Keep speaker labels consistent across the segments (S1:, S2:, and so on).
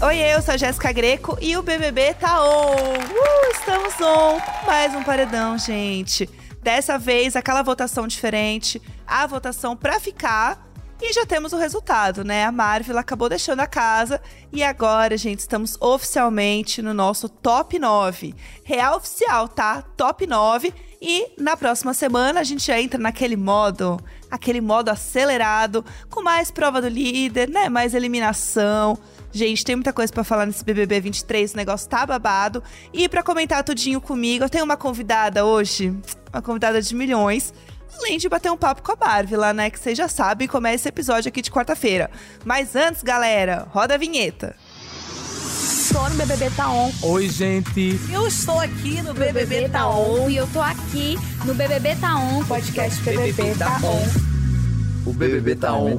S1: Oi, eu sou a Jéssica Greco e o BBB tá on! Uh, estamos on! Mais um paredão, gente. Dessa vez, aquela votação diferente, a votação pra ficar. E já temos o resultado, né? A Marvel acabou deixando a casa e agora, gente, estamos oficialmente no nosso top 9. Real oficial, tá? Top 9. E na próxima semana a gente já entra naquele modo, aquele modo acelerado, com mais prova do líder, né? Mais eliminação. Gente, tem muita coisa para falar nesse BBB 23, o negócio tá babado. E para comentar tudinho comigo, eu tenho uma convidada hoje, uma convidada de milhões. Além de bater um papo com a Barbie lá, né? Que vocês já sabem como é esse episódio aqui de quarta-feira. Mas antes, galera, roda a vinheta.
S2: Estou no BBB Tá On.
S3: Oi, gente.
S2: Eu estou aqui no BBB Tá On.
S4: E eu tô aqui no BBB Tá On.
S2: Podcast BBB Tá On.
S3: O BBB tá on.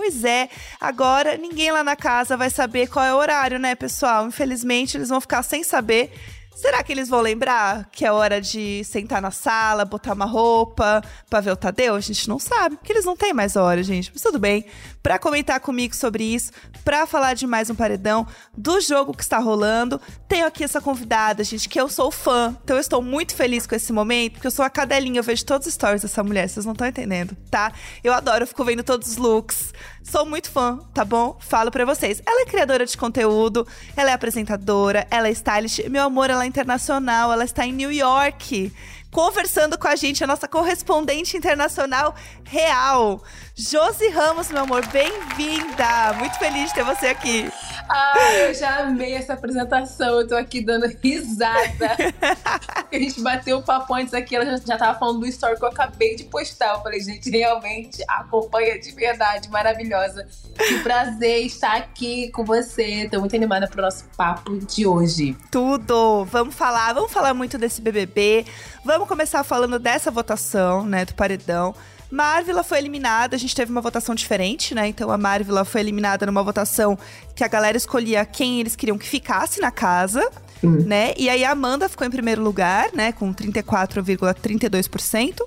S1: Pois é, agora ninguém lá na casa vai saber qual é o horário, né, pessoal? Infelizmente, eles vão ficar sem saber. Será que eles vão lembrar que é hora de sentar na sala, botar uma roupa pra ver o Tadeu? A gente não sabe, porque eles não têm mais hora, gente. Mas tudo bem. Pra comentar comigo sobre isso, pra falar de mais um paredão, do jogo que está rolando, tenho aqui essa convidada, gente, que eu sou fã. Então eu estou muito feliz com esse momento, porque eu sou a cadelinha, eu vejo todos os stories dessa mulher, vocês não estão entendendo, tá? Eu adoro, eu fico vendo todos os looks. Sou muito fã, tá bom? Falo pra vocês. Ela é criadora de conteúdo, ela é apresentadora, ela é stylist. Meu amor, ela é internacional, ela está em New York. Conversando com a gente, a nossa correspondente internacional real. Josi Ramos, meu amor, bem-vinda! Muito feliz de ter você aqui.
S5: Ai, eu já amei essa apresentação. Eu tô aqui dando risada. a gente bateu o papo antes aqui, ela já, já tava falando do story que eu acabei de postar. Eu falei, gente, realmente acompanha de verdade, maravilhosa. Que prazer estar aqui com você. Tô muito animada pro nosso papo de hoje.
S1: Tudo! Vamos falar, vamos falar muito desse BBB. Vamos começar falando dessa votação, né, do paredão. Marvila foi eliminada, a gente teve uma votação diferente, né? Então a Marvila foi eliminada numa votação que a galera escolhia quem eles queriam que ficasse na casa, né? E aí a Amanda ficou em primeiro lugar, né, com 34,32%.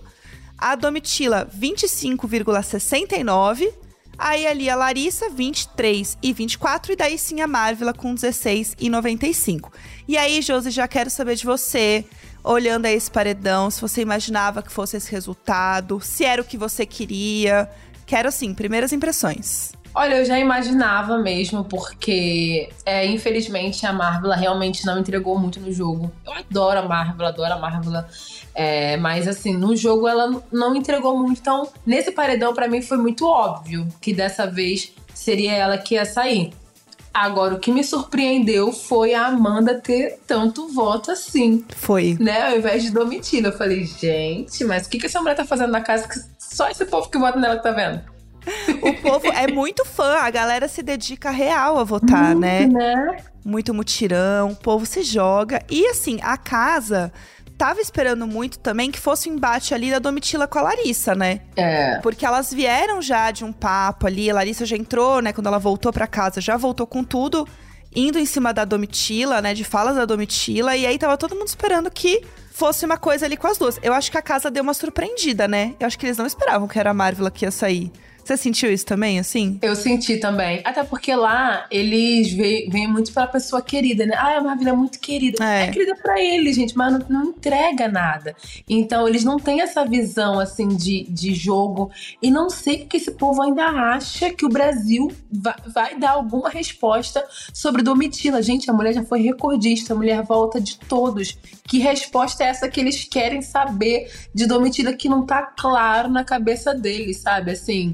S1: A Domitila, 25,69%. Aí ali a Larissa, 23 e 24, e daí sim a Marvila com 16 e 95. E aí, Josi, já quero saber de você, olhando a esse paredão, se você imaginava que fosse esse resultado, se era o que você queria. Quero, assim, primeiras impressões.
S5: Olha, eu já imaginava mesmo, porque é, infelizmente a Marvel realmente não entregou muito no jogo. Eu adoro a Marvel, adoro a Marvel. É, mas assim, no jogo ela não entregou muito. Então, nesse paredão, pra mim foi muito óbvio que dessa vez seria ela que ia sair. Agora, o que me surpreendeu foi a Amanda ter tanto voto assim,
S1: Foi.
S5: né? Ao invés de Domitila. Eu falei, gente, mas o que, que essa mulher tá fazendo na casa que só esse povo que vota nela que tá vendo?
S1: O povo é muito fã, a galera se dedica real a votar, né?
S5: Né?
S1: Muito mutirão, o povo se joga. E assim, a casa tava esperando muito também que fosse o embate ali da Domitila com a Larissa, né?
S5: É.
S1: Porque elas vieram já de um papo ali, a Larissa já entrou, né? Quando ela voltou pra casa, já voltou com tudo, indo em cima da Domitila, né? De falas da Domitila, e aí tava todo mundo esperando que fosse uma coisa ali com as duas. Eu acho que a casa deu uma surpreendida, né? Eu acho que eles não esperavam que era a Marvel que ia sair. Você sentiu isso também, assim?
S5: Eu senti também. Até porque lá eles veem muito pela pessoa querida, né? Ah, a Marvel é muito querida.
S1: É.
S5: É, querida pra eles, gente, mas não, não entrega nada. Então eles não têm essa visão, assim, de, de jogo. E não sei porque esse povo ainda acha que o Brasil vai, vai dar alguma resposta sobre Domitila. Gente, a mulher já foi recordista, a mulher volta de todos. Que resposta é essa que eles querem saber de Domitila que não tá claro na cabeça deles, sabe? Assim.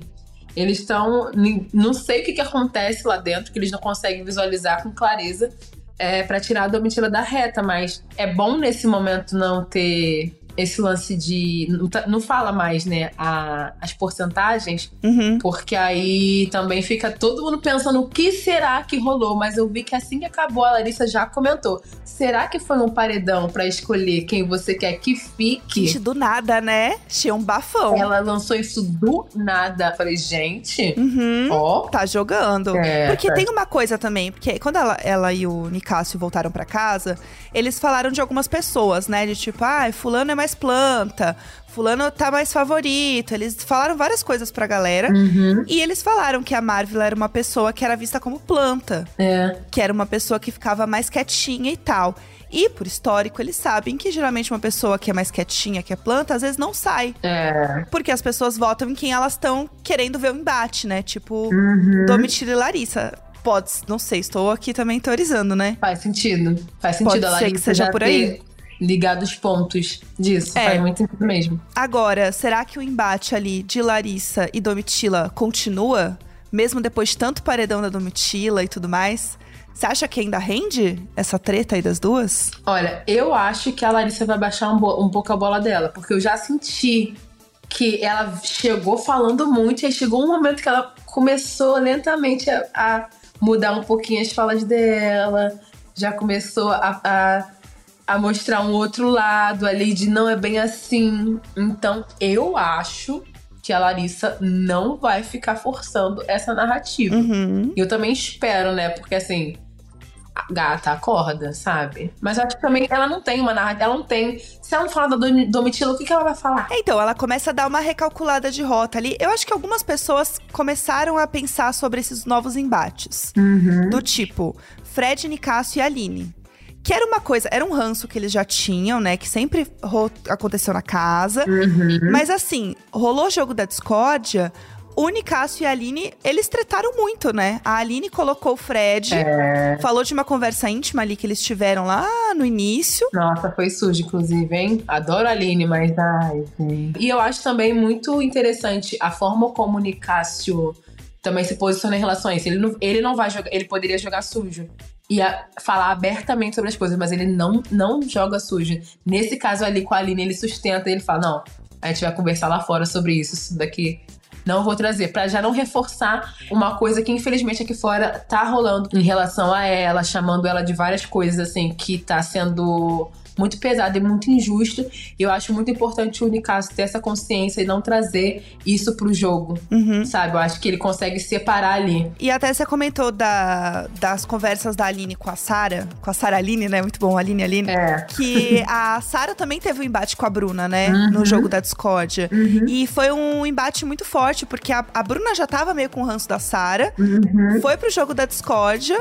S5: Eles estão. Não sei o que, que acontece lá dentro, que eles não conseguem visualizar com clareza é, para tirar a Domitila da reta, mas é bom nesse momento não ter esse lance de. Não, tá- não fala mais, né? a- as porcentagens,
S1: Uhum.
S5: porque aí também fica todo mundo pensando o que será que rolou. Mas eu vi que assim que acabou, a Larissa já comentou. Será que foi um paredão pra escolher quem você quer que fique?
S1: Gente, do nada, né? Tinha um bafão.
S5: Ela lançou isso do nada. Falei, gente,
S1: Uhum.
S5: ó.
S1: Tá jogando.
S5: É,
S1: Porque
S5: tá.
S1: tem uma coisa também, porque quando ela, ela e o Nicásio voltaram pra casa, eles falaram de algumas pessoas, né? De tipo, ah, fulano é mais planta, fulano tá mais favorito. Eles falaram várias coisas pra galera.
S5: Uhum.
S1: E eles falaram que a Marvel era uma pessoa que era vista como planta.
S5: É.
S1: Que era uma pessoa que ficava mais quietinha e tal. E, por histórico, eles sabem que geralmente uma pessoa que é mais quietinha, que é planta, às vezes não sai.
S5: É.
S1: Porque as pessoas votam em quem elas estão querendo ver o embate, né? Tipo,
S5: Uhum.
S1: Domitila e Larissa. Pode, não sei, estou aqui também teorizando, né?
S5: Faz sentido. Faz sentido
S1: Pode
S5: a
S1: ser
S5: Larissa
S1: que seja por aí.
S5: ligado os pontos disso.
S1: É.
S5: Faz muito sentido mesmo.
S1: Agora, será que o embate ali de Larissa e Domitila continua? Mesmo depois de tanto paredão da Domitila e tudo mais? Você acha que ainda rende essa treta aí das duas?
S5: Olha, eu acho que a Larissa vai baixar um, um pouco a bola dela, porque eu já senti que ela chegou falando muito, e aí chegou um momento que ela começou lentamente a, a mudar um pouquinho as falas dela, já começou a, a, a mostrar um outro lado ali de não é bem assim. Então, eu acho que a Larissa não vai ficar forçando essa narrativa.
S1: Uhum.
S5: E eu também espero, né? Porque assim, gata acorda, sabe? Mas eu acho que também ela não tem uma narrativa. Ela não tem. Se ela não fala da Domi- Domitila, o que, que ela vai falar?
S1: Então, ela começa a dar uma recalculada de rota ali. Eu acho que algumas pessoas começaram a pensar sobre esses novos embates. Do tipo, Fred, Nicásio e Aline. Que era uma coisa, era um ranço que eles já tinham, né? Que sempre aconteceu na casa. Mas assim, rolou o jogo da discórdia. O Nicásio e a Aline, eles tretaram muito, né? A Aline colocou o Fred, falou de uma conversa íntima ali que eles tiveram lá no início.
S5: Nossa, foi sujo, inclusive, hein? Adoro a Aline, mas ai, gente. E eu acho também muito interessante a forma como o Nicásio também se posiciona em relação a isso. Ele não, ele não vai jogar, ele poderia jogar sujo. E falar abertamente sobre as coisas, mas ele não, não joga sujo. Nesse caso ali com a Aline, ele sustenta e ele fala: não, a gente vai conversar lá fora sobre isso. Isso daqui não vou trazer. Pra já não reforçar uma coisa que, infelizmente, aqui fora tá rolando em relação a ela, chamando ela de várias coisas, assim, que tá sendo muito pesado e muito injusto. E eu acho muito importante o Unicasso ter essa consciência e não trazer isso pro jogo,
S1: Uhum.
S5: sabe? Eu acho que ele consegue separar ali.
S1: E até você comentou da, das conversas da Aline com a Sara, com a Sara Aline, né? Muito bom, Aline Aline.
S5: É.
S1: Que a Sara também teve um embate com a Bruna, né?
S5: Uhum.
S1: No jogo da discórdia. E foi um embate muito forte, porque a, a Bruna já tava meio com o ranço da Sara.
S5: Uhum.
S1: Foi pro jogo da discórdia.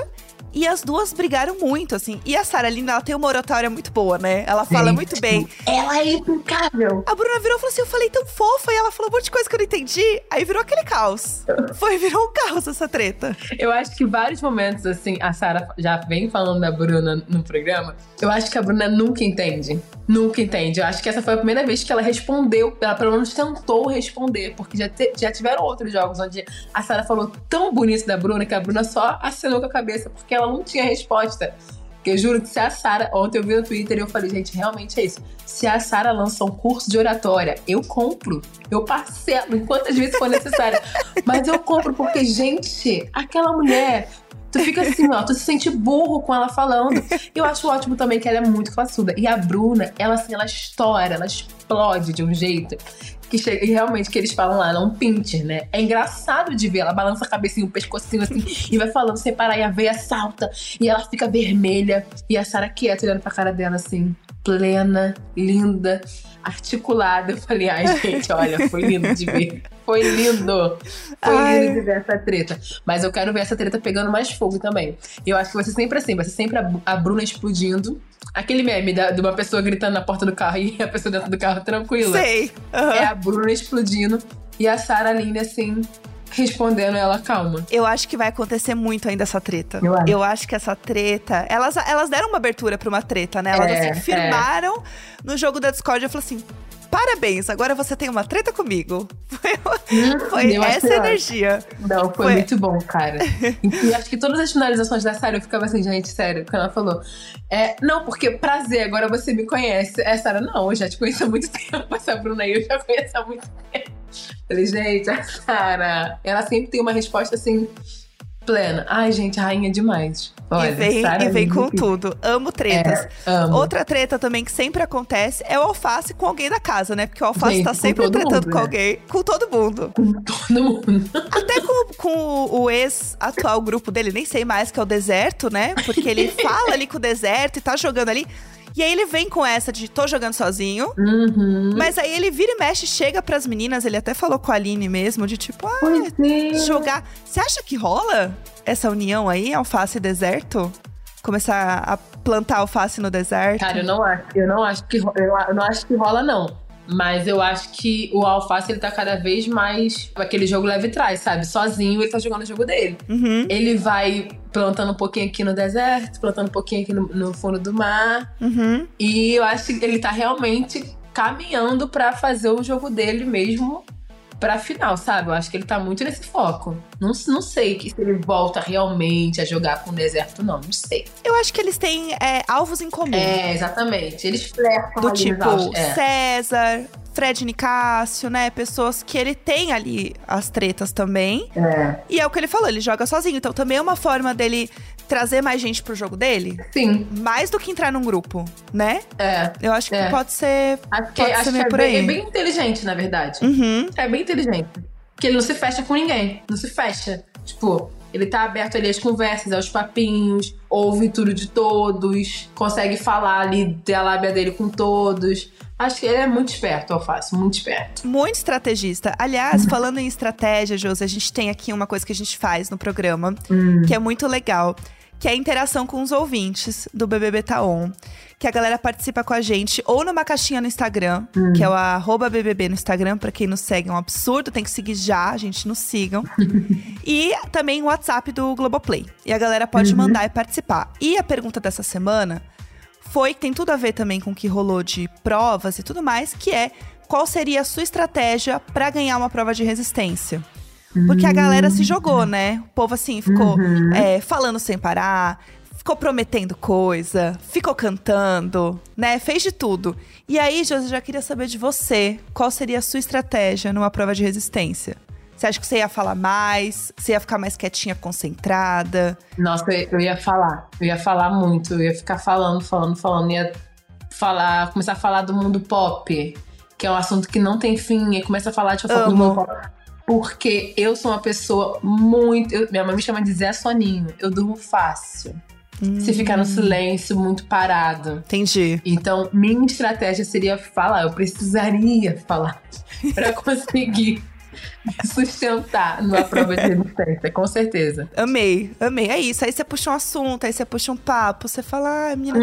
S1: E as duas brigaram muito, assim. E a Sara Aline, ela tem uma oratória muito boa, né? Ela fala
S5: Gente,
S1: muito bem.
S5: Ela é impecável.
S1: A Bruna virou e falou assim: Eu falei tão fofa. E ela falou um monte de coisa que eu não entendi. Aí virou aquele caos. Foi, virou um caos essa treta.
S5: Eu acho que vários momentos, assim, a Sara já vem falando da Bruna no programa. Eu acho que a Bruna nunca entende. Nunca entende. Eu acho que essa foi a primeira vez que ela respondeu. Ela pelo menos tentou responder. Porque já, te- já tiveram outros jogos onde a Sara falou tão bonito da Bruna que a Bruna só acenou com a cabeça porque ela não tinha resposta. Porque eu juro que se a Sara. Ontem eu vi no Twitter e eu falei, gente, realmente é isso. Se a Sara lança um curso de oratória, eu compro. Eu parcelo quantas vezes for necessário. Mas eu compro porque, gente, aquela mulher. Tu fica assim, ó, tu se sente burro com ela falando. Eu acho ótimo também que ela é muito classuda. E a Bruna, ela assim, ela estoura, ela explode de um jeito que chega, e realmente que eles falam lá, um pincher, né? É engraçado de ver, ela balança a cabecinha, o pescocinho assim, e vai falando sem parar, e a veia salta, e ela fica vermelha, e a Sarah quieta olhando pra cara dela assim, plena, linda, articulada. Eu falei, ai, gente, olha, foi lindo de ver. Foi lindo. Foi
S1: Ai.
S5: lindo de ver essa treta. Mas eu quero ver essa treta pegando mais fogo também. Eu acho que vai ser sempre assim, vai ser sempre a, a Bruna explodindo. Aquele meme da- de uma pessoa gritando na porta do carro e a pessoa dentro do carro tranquila.
S1: Sei. Aham.
S5: É a Bruna explodindo e a Sarah Aline, assim, respondendo ela calma.
S1: Eu acho que vai acontecer muito ainda essa treta.
S5: Eu acho.
S1: que essa treta. Elas, elas deram uma abertura pra uma treta, né? Elas
S5: É,
S1: assim, firmaram no jogo da Discord. Eu falei assim: parabéns, agora você tem uma treta comigo. Foi, foi
S5: eu
S1: essa energia.
S5: Não, foi,
S1: Foi.
S5: muito bom, cara. e acho que todas as finalizações da Sarah eu ficava assim, gente, sério, quando ela falou. É, não, porque prazer, agora você me conhece. É, Sarah, não, eu já te conheço há muito tempo. Essa Bruna aí eu já conheço há muito tempo. Falei, gente, a Sarah, ela sempre tem uma resposta assim, plena. Ai, gente, rainha demais. Olha,
S1: e vem, e vem com tudo. Amo tretas.
S5: Amo.
S1: Outra treta também que sempre acontece é o alface com alguém da casa, né? Porque o alface
S5: Gente,
S1: tá
S5: com
S1: sempre tretando
S5: mundo,
S1: com
S5: né?
S1: alguém. Com todo mundo.
S5: Todo mundo.
S1: Até com, com o- o ex-atual grupo dele, nem sei mais, que é o Deserto, né? Porque ele fala ali com o Deserto e tá jogando ali. E aí ele vem com essa de tô jogando sozinho.
S5: Uhum.
S1: Mas aí ele vira e mexe, chega pras meninas, ele até falou com a Aline mesmo, de tipo, ah,
S5: Pois é.
S1: jogar. Você acha que rola essa união aí, alface e deserto? Começar a plantar alface no deserto?
S5: Cara, eu não acho, eu não acho que eu não acho que rola não. Mas eu acho que o Alface ele tá cada vez mais aquele jogo leve trás, sabe? Sozinho ele tá jogando o jogo dele.
S1: Uhum,
S5: Ele vai plantando um pouquinho aqui no deserto, plantando um pouquinho aqui no, no fundo do mar.
S1: uhum.
S5: E eu acho que ele tá realmente caminhando pra fazer o jogo dele mesmo pra final, sabe? Eu acho que ele tá muito nesse foco. Não, não sei que se ele volta realmente a jogar com o deserto, não. Não sei.
S1: Eu acho que eles têm é, alvos em comum.
S5: É, exatamente. Eles flertam
S1: Do tipo
S5: é.
S1: César, Fred Nicásio, né? Pessoas que ele tem ali as tretas também.
S5: É.
S1: E é o que ele falou, ele joga sozinho. Então também é uma forma dele trazer mais gente pro jogo dele.
S5: Sim,
S1: Mais do que entrar num grupo, né?
S5: é.
S1: Eu acho que
S5: É.
S1: pode ser.
S5: Acho que,
S1: Pode
S5: acho
S1: ser
S5: que
S1: meio
S5: é,
S1: por
S5: bem,
S1: aí.
S5: é bem inteligente, na verdade.
S1: Uhum.
S5: É bem inteligente. Porque ele não se fecha com ninguém. Não se fecha. Tipo, ele tá aberto ali às conversas, aos papinhos, ouve tudo de todos, consegue falar ali, ter a lábia dele com todos. Acho que ele é muito esperto, Alface, muito esperto.
S1: Muito estrategista. Aliás, falando em estratégia, Josi, a gente tem aqui uma coisa que a gente faz no programa, que é muito legal, que é a interação com os ouvintes do BBB Tá On. Que a galera participa com a gente ou numa caixinha no Instagram, que é o arroba BBB no Instagram, pra quem nos segue, é um absurdo, tem que seguir já, gente, nos sigam. e também o WhatsApp do Globoplay. E a galera pode mandar e participar. E a pergunta dessa semana foi que tem tudo a ver também com o que rolou de provas e tudo mais, que é qual seria a sua estratégia pra ganhar uma prova de resistência? Porque a galera se jogou, né? O povo assim ficou é, falando sem parar, ficou prometendo coisa, ficou cantando, né? Fez de tudo. E aí, Josi, eu já queria saber de você, qual seria a sua estratégia numa prova de resistência? Você acha que você ia falar mais? Você ia ficar mais quietinha, concentrada?
S5: Nossa, eu, ia falar. Eu ia falar muito. Eu ia ficar falando, falando, falando. Ia falar, começar a falar do mundo pop, que é um assunto que não tem fim. E começa a falar de fofoca do mundo pop. Porque eu sou uma pessoa muito. eu- minha mãe me chama de Zé Soninho. Eu durmo fácil. Se ficar no silêncio, muito parado.
S1: Entendi.
S5: Então, minha estratégia seria falar. Eu precisaria falar pra conseguir sustentar numa prova de resistência, com certeza.
S1: Amei, amei. É isso. Aí você puxa um assunto, aí você puxa um papo, você fala, ah, menina,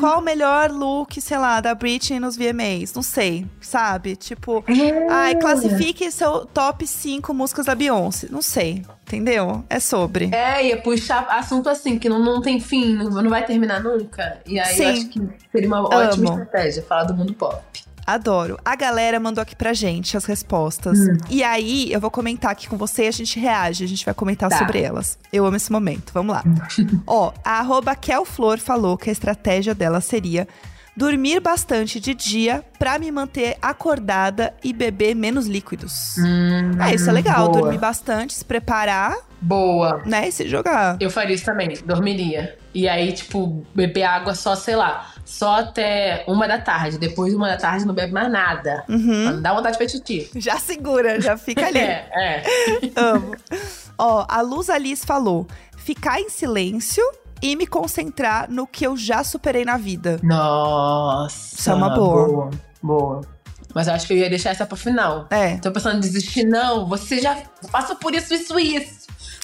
S1: qual o melhor look, sei lá, da Britney nos VMAs? Não sei, sabe? Tipo, ai, classifique seu top 5 músicas da Beyoncé. Não sei, entendeu? É sobre.
S5: É, ia puxar assunto assim, que não, não tem fim, não, vai terminar nunca. E aí
S1: Sim.
S5: eu acho que seria uma ótima
S1: Amo.
S5: estratégia falar do mundo pop.
S1: Adoro. A galera mandou aqui pra gente as respostas. E aí, eu vou comentar aqui com você e a gente reage. A gente vai comentar
S5: Tá.
S1: sobre elas. Eu amo esse momento. Vamos lá. Ó, a arroba Kelflor falou que a estratégia dela seria dormir bastante de dia pra me manter acordada e beber menos líquidos. é, isso é legal.
S5: Hum, boa.
S1: Dormir bastante, se preparar,
S5: Boa.
S1: né? E se jogar.
S5: Eu faria isso também, dormiria. E aí, tipo, beber água só, sei lá, só até uma da tarde. Depois de uma da tarde não bebe mais nada.
S1: Uhum.
S5: Não dar vontade de pedir.
S1: Já segura, já fica ali.
S5: É, é.
S1: Amo. Ó, a Luz Alice falou: ficar em silêncio e me concentrar no que eu já superei na vida.
S5: Nossa.
S1: Isso é uma boa.
S5: Boa, boa. Mas eu acho que eu ia deixar essa pro final.
S1: É.
S5: Tô pensando em desistir, não. Você já passou por isso, isso e isso.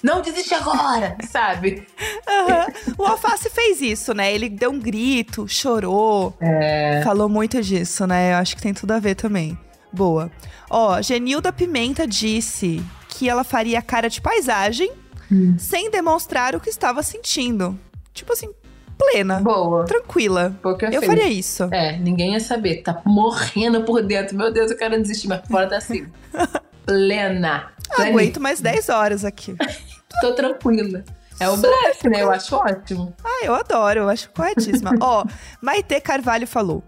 S5: Não desiste agora, sabe?
S1: Aham. O Alface fez isso, né? Ele deu um grito, chorou.
S5: É.
S1: Falou muito disso, né? Eu acho que tem tudo a ver também. Boa. Ó, Genilda Pimenta disse que ela faria cara de paisagem
S5: Hum.
S1: sem demonstrar o que estava sentindo. Tipo assim, plena,
S5: Boa.
S1: tranquila.
S5: Pouco
S1: Eu faria isso.
S5: É, ninguém ia saber. Tá morrendo por dentro. Meu Deus, eu quero desistir, mas fora tá assim. Plena. Plena.
S1: Aguento mais 10 horas aqui.
S5: Tô tranquila. É o blefe, né? Eu acho ótimo.
S1: Ah, eu adoro, eu acho corretíssima. Ó, Maite Carvalho falou: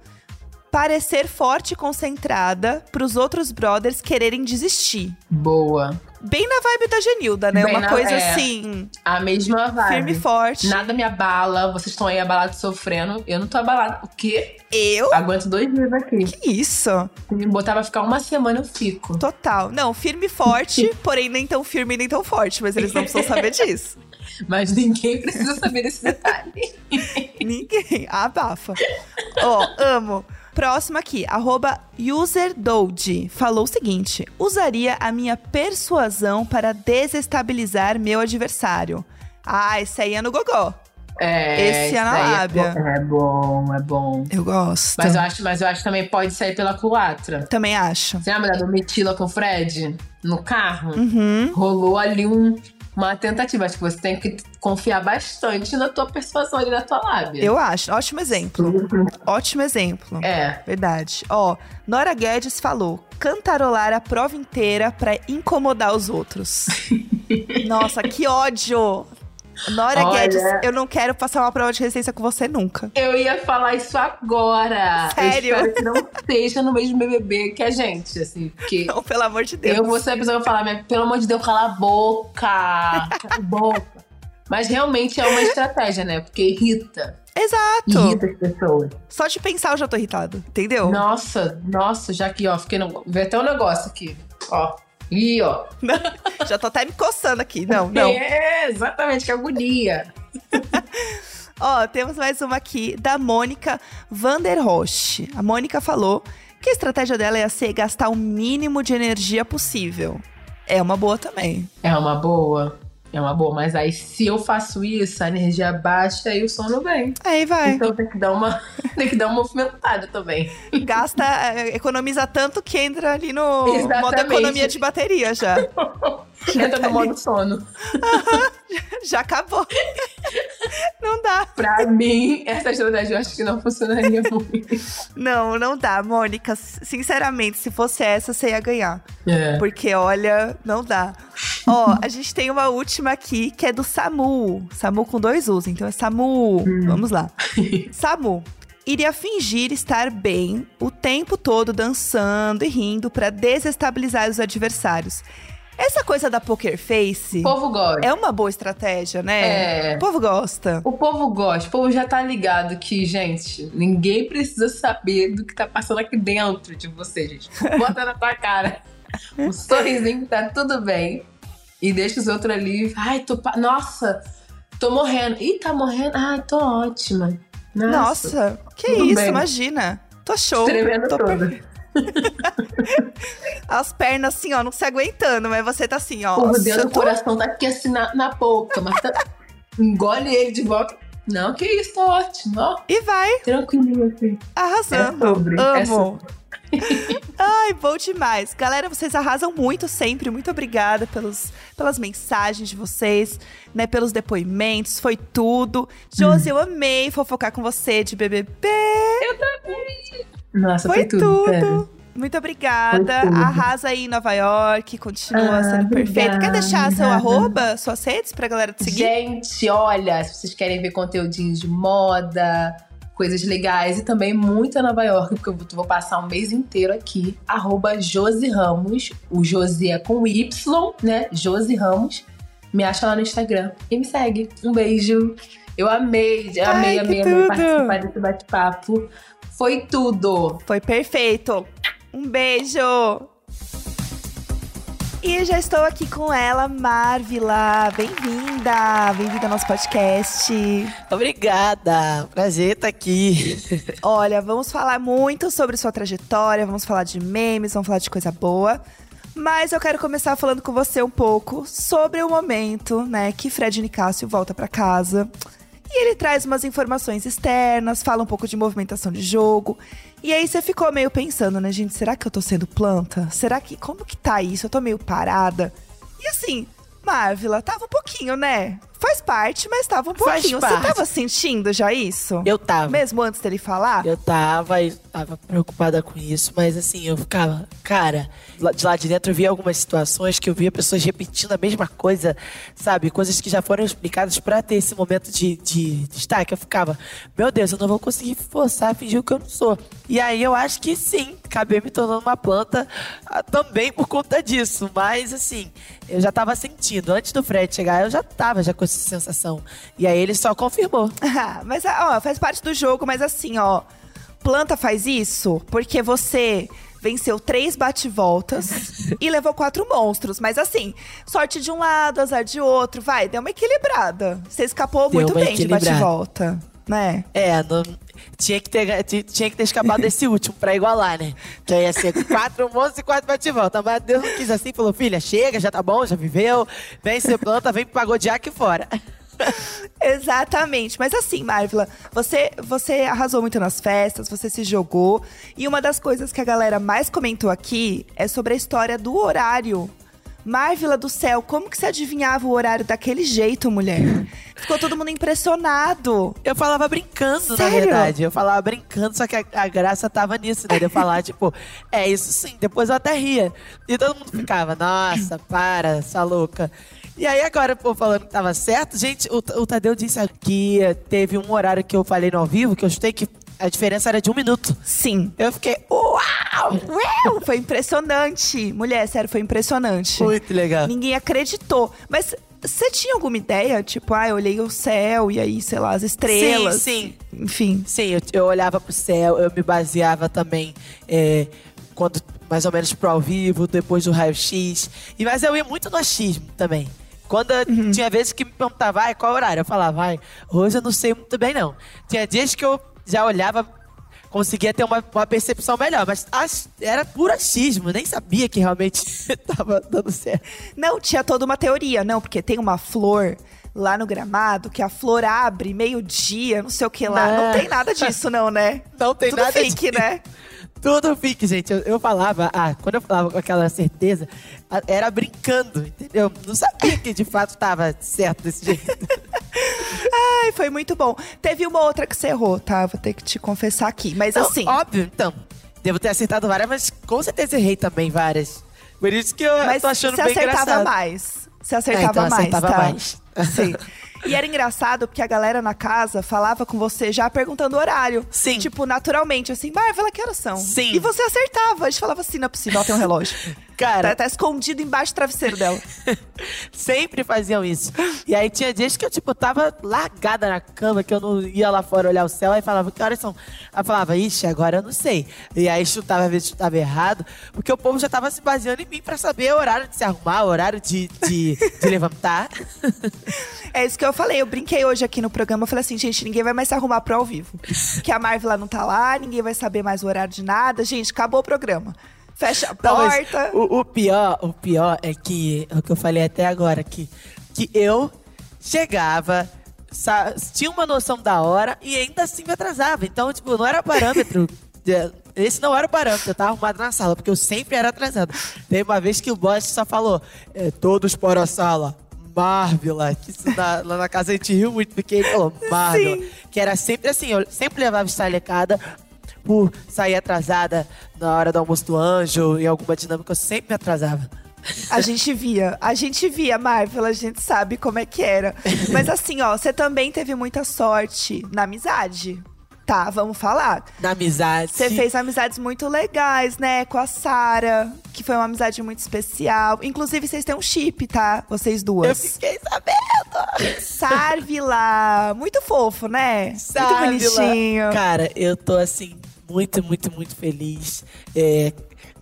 S1: parecer forte e concentrada pros outros brothers quererem desistir.
S5: Boa.
S1: Bem na vibe da Genilda, né?
S5: Bem
S1: Uma
S5: na-
S1: coisa
S5: é.
S1: assim,
S5: A mesma vibe.
S1: firme e forte.
S5: Nada me abala. Vocês estão aí abalados sofrendo. Eu não tô abalada. O quê?
S1: Eu?
S5: Aguento dois dias aqui.
S1: Que isso?
S5: Se me botar pra ficar uma semana, eu fico.
S1: Total. Não, firme e forte, porém nem tão firme nem tão forte, mas eles não precisam saber disso.
S5: Mas ninguém precisa saber desse detalhe.
S1: Ninguém. Abafa. Ó, amo. Próximo aqui, arroba UserDold. Falou o seguinte: usaria a minha persuasão para desestabilizar meu adversário. Ah, esse aí é no gogó.
S5: É,
S1: Esse é na
S5: daí
S1: lábia.
S5: É bom, é bom.
S1: Eu gosto.
S5: Mas eu, acho, mas eu acho que também pode sair pela culatra.
S1: Também acho.
S5: Você lembra da Domitila com o Fred? No carro?
S1: Uhum.
S5: Rolou ali um- uma tentativa. Acho que você tem que confiar bastante na tua persuasão ali na tua lábia.
S1: Eu acho. Ótimo exemplo. Ótimo exemplo.
S5: É.
S1: Verdade. Ó, Nora Guedes falou: cantarolar a prova inteira pra incomodar os outros. Nossa, que ódio! Nora
S5: Olha.
S1: Guedes, eu não quero passar uma prova de resistência com você nunca.
S5: Eu ia falar isso agora.
S1: Sério?
S5: Eu espero que não esteja no mesmo BBB que a gente, assim. Porque
S1: Não, pelo amor de Deus.
S5: eu vou ser a pessoa que vai falar, "Mas, pelo amor de Deus, cala a boca. Cala a boca. Mas realmente é uma estratégia, né? Porque irrita.
S1: Exato.
S5: Irrita as pessoas.
S1: Só de pensar eu já tô irritado, entendeu?
S5: Nossa, nossa, já que, ó, fiquei no. Vê até um negócio aqui. Ó. Ih, ó.
S1: já tô até me coçando aqui. Não, não.
S5: É, exatamente, que agonia.
S1: Ó, temos mais uma aqui da Mônica Vanderroche. A Mônica falou que a estratégia dela ia ser gastar o mínimo de energia possível. É uma boa também.
S5: É uma boa. É uma boa. Mas aí, se eu faço isso, a energia baixa e o sono vem.
S1: Aí vai.
S5: Então tem que dar uma, tem que dar uma movimentada também.
S1: Gasta, eh, economiza tanto que entra ali no modo
S5: Exatamente.
S1: economia de bateria já.
S5: Entra no modo sono.
S1: Já acabou. Não dá.
S5: Pra mim, essa estratégia eu acho que não funcionaria muito.
S1: Não, não dá, Mônica. Sinceramente, se fosse essa, você ia ganhar.
S5: É.
S1: Porque, olha, não dá. Ó, a gente tem uma última aqui que é do Samu. Samu com dois U's, então é Samu. Vamos lá. Samu. Iria fingir estar bem o tempo todo dançando e rindo pra desestabilizar os adversários. Essa coisa da poker face
S5: O povo gosta.
S1: é uma boa estratégia, né?
S5: É.
S1: O povo gosta.
S5: O povo gosta, o povo já tá ligado que, gente, ninguém precisa saber do que tá passando aqui dentro de você, gente. Bota na tua cara. Um sorrisinho tá tudo bem. E deixa os outros ali. Ai, tô. pa- Nossa, tô morrendo. Ih, tá morrendo? Ai, tô ótima. Nossa.
S1: Nossa, que isso,
S5: bem.
S1: imagina. Tô show.
S5: Tremendo
S1: Tô
S5: toda.
S1: As pernas assim, ó, não se aguentando, mas você tá assim, ó.
S5: Por
S1: eu
S5: o
S1: tô-
S5: coração tá aqui assim na, na boca, mas tá... engole ele de volta. Não, que isso, tá ótimo, ó.
S1: E vai,
S5: Tranquilinho assim.
S1: arrasando.
S5: É sobre, é
S1: Amo. Ai, bom demais. Galera, vocês arrasam muito sempre. Muito obrigada pelos, pelas mensagens de vocês, né? Pelos depoimentos. Foi tudo. Josi, eu amei fofocar com você de BBB.
S5: Nossa,
S1: Foi,
S5: foi, tudo,
S1: tudo. Muito obrigada.
S5: Tudo.
S1: Arrasa aí em Nova York. Continua
S5: Ah,
S1: sendo perfeito. Quer deixar seu arroba, suas redes pra galera te seguir?
S5: Gente, olha, se vocês querem ver conteúdinhos de moda, coisas legais e também muita Nova York, porque eu vou- passar um mês inteiro aqui. Arroba Josi Ramos. O Josi é com Y, né? Josi Ramos. Me acha lá no Instagram e me segue. Um beijo. Eu amei, amei,
S1: Ai,
S5: amei, amei participar desse bate-papo. Foi tudo.
S1: Foi perfeito. Um beijo. E já estou aqui com ela, Marvila. Bem-vinda. Bem-vinda ao nosso podcast.
S6: Obrigada, prazer estar aqui.
S1: Olha, vamos falar muito sobre sua trajetória, vamos falar de memes, vamos falar de coisa boa. Mas eu quero começar falando com você um pouco sobre o momento, né, que Fred Nicásio volta pra casa. E ele traz umas informações externas, fala um pouco de movimentação de jogo. E aí você ficou meio pensando, né, gente, será que eu tô sendo planta? Será que como que tá isso? Eu tô meio parada. E assim, Marvila, tava um pouquinho, né? Faz parte, mas tava um pouquinho. Você tava sentindo já isso?
S6: Eu tava.
S1: Mesmo antes dele falar?
S6: Eu tava, eu tava preocupada com isso, mas assim, eu ficava, cara, de lá de dentro eu via algumas situações que eu via pessoas repetindo a mesma coisa, sabe? Coisas que já foram explicadas pra ter esse momento de, de destaque. Eu ficava, meu Deus, eu não vou conseguir forçar, fingir o que eu não sou. E aí eu acho que sim, acabei me tornando uma planta ah, também por conta disso. Mas assim, eu já tava sentindo. Antes do Fred chegar, eu já tava já com essa sensação. E aí ele só confirmou.
S1: mas, ó, faz parte do jogo, mas assim, ó. Planta faz isso porque você venceu três bate-voltas e levou quatro monstros. Mas assim, sorte de um lado, azar de outro. Vai, deu uma equilibrada. Você escapou
S6: Deu
S1: muito bem de bate-volta, né?
S6: É, não- tinha que ter, ti- tinha que ter escapado desse último pra igualar, né? Que aí ia ser quatro moços e quatro bate-volta. Mas Deus não quis assim, falou, filha, chega, já tá bom, já viveu. Vem ser planta, vem pagodear aqui fora.
S1: Exatamente. Mas assim, Marvila, você, você arrasou muito nas festas, você se jogou. E uma das coisas que a galera mais comentou aqui é sobre a história do horário. Marvila do céu, como que você adivinhava o horário daquele jeito, mulher? Ficou todo mundo impressionado.
S6: Eu falava brincando, na
S1: Sério?
S6: verdade. Eu falava brincando, só que a, a graça tava nisso, né? De eu falar, tipo, é isso sim. Depois eu até ria. E todo mundo ficava, nossa, para, essa louca. E aí agora, pô, falando que tava certo, gente, o, o Tadeu disse que teve um horário que eu falei no ao vivo, que eu chutei que a diferença era de um minuto.
S1: Sim.
S6: Eu fiquei, uau!
S1: Uau, foi impressionante. Mulher, sério, foi impressionante.
S6: Muito legal.
S1: Ninguém acreditou. Mas você tinha alguma ideia? Tipo, ah, eu olhei o céu e aí, sei lá, as estrelas.
S6: Sim,
S1: Enfim.
S6: Sim, eu, eu olhava pro céu, eu me baseava também é, quando mais ou menos pro ao vivo, depois do raio-x. E mas eu ia muito no achismo também. Quando eu- tinha vezes que me perguntava, ai, qual horário? Eu falava, vai, hoje eu não sei muito bem, não. Tinha dias que eu já olhava, conseguia ter uma, uma percepção melhor, mas ach- era puro achismo, nem sabia que realmente tava dando certo.
S1: Não, tinha toda uma teoria, não, porque tem uma flor lá no gramado que a flor abre meio-dia, não sei o que lá. Não,
S6: Não.
S1: tem nada disso, não, né?
S6: Não tem
S1: Tudo
S6: nada
S1: fake,
S6: disso.
S1: né?
S6: Tudo fique, gente. Eu, eu falava, ah, quando eu falava com aquela certeza, era brincando, entendeu? Não sabia que de fato tava certo desse jeito.
S1: Ai, foi muito bom. Teve uma outra que você errou, tá? Vou ter que te confessar aqui. Mas assim,
S6: Óbvio, então. Devo ter acertado várias, mas com certeza errei também várias. Por isso que eu
S1: mas
S6: tô achando
S1: você
S6: bem
S1: acertava
S6: engraçado.
S1: mais. Você acertava
S6: É, então
S1: mais,
S6: acertava
S1: tá?
S6: mais.
S1: Sim. E era engraçado porque a galera na casa falava com você já perguntando o horário.
S6: Sim.
S1: Tipo, naturalmente, assim, Marvela, que horas são?
S6: Sim.
S1: E você acertava. A gente falava assim, não é possível, ela tem um relógio.
S6: Cara,
S1: Tá, tá escondido embaixo do travesseiro dela.
S6: sempre faziam isso. E aí tinha dias que eu, tipo, tava largada na cama, que eu não ia lá fora olhar o céu, aí falava, que horas são? Aí falava, ixi, agora eu não sei. E aí chutava, às vezes chutava errado, porque o povo já tava se baseando em mim pra saber o horário de se arrumar, o horário de, de, de levantar.
S1: É isso que eu falei. Eu brinquei hoje aqui no programa. Eu falei assim, gente, ninguém vai mais se arrumar pro ao vivo. Que a Marvela não tá lá, ninguém vai saber mais o horário de nada. Gente, acabou o programa. Fecha a
S6: Não,
S1: porta.
S6: o, o pior, o pior é que é o que eu falei até agora que que eu chegava, tinha uma noção da hora e ainda assim me atrasava. Então, tipo, não era parâmetro. é, Esse não era o parâmetro, eu tava arrumado na sala, porque eu sempre era atrasado. Teve uma vez que o boss só falou: é, todos para a sala. Marvila, que isso na- lá na casa a gente riu muito, porque ele falou Marvila. Que era sempre assim, eu sempre levava estalecada por sair atrasada na hora do almoço do anjo, em alguma dinâmica, eu sempre me atrasava.
S1: A gente via, a gente via, Marvel, a gente sabe como é que era. Mas assim, ó, você também teve muita sorte na amizade. Tá, vamos falar.
S6: Na amizade.
S1: Você fez amizades muito legais, né? Com a Sara, que foi uma amizade muito especial. Inclusive, vocês têm um chip, tá? Vocês
S6: Eu
S1: duas.
S6: fiquei sabendo!
S1: Sarvila! Muito fofo, né?
S6: Sabe,
S1: muito bonitinho.
S6: Cara, eu tô assim, muito, muito, muito feliz. É,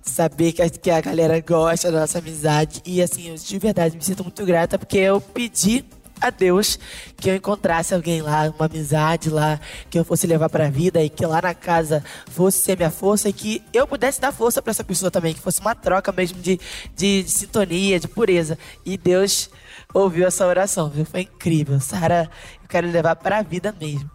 S6: saber que a, que a galera gosta da nossa amizade. E assim, eu de verdade me sinto muito grata porque eu pedi a Deus que eu encontrasse alguém lá, uma amizade lá, que eu fosse levar pra vida e que lá na casa fosse ser minha força e que eu pudesse dar força pra essa pessoa também, que fosse uma troca mesmo de, de, de sintonia, de pureza. E Deus ouviu essa oração, viu? Foi incrível. Sara, eu quero levar pra vida mesmo.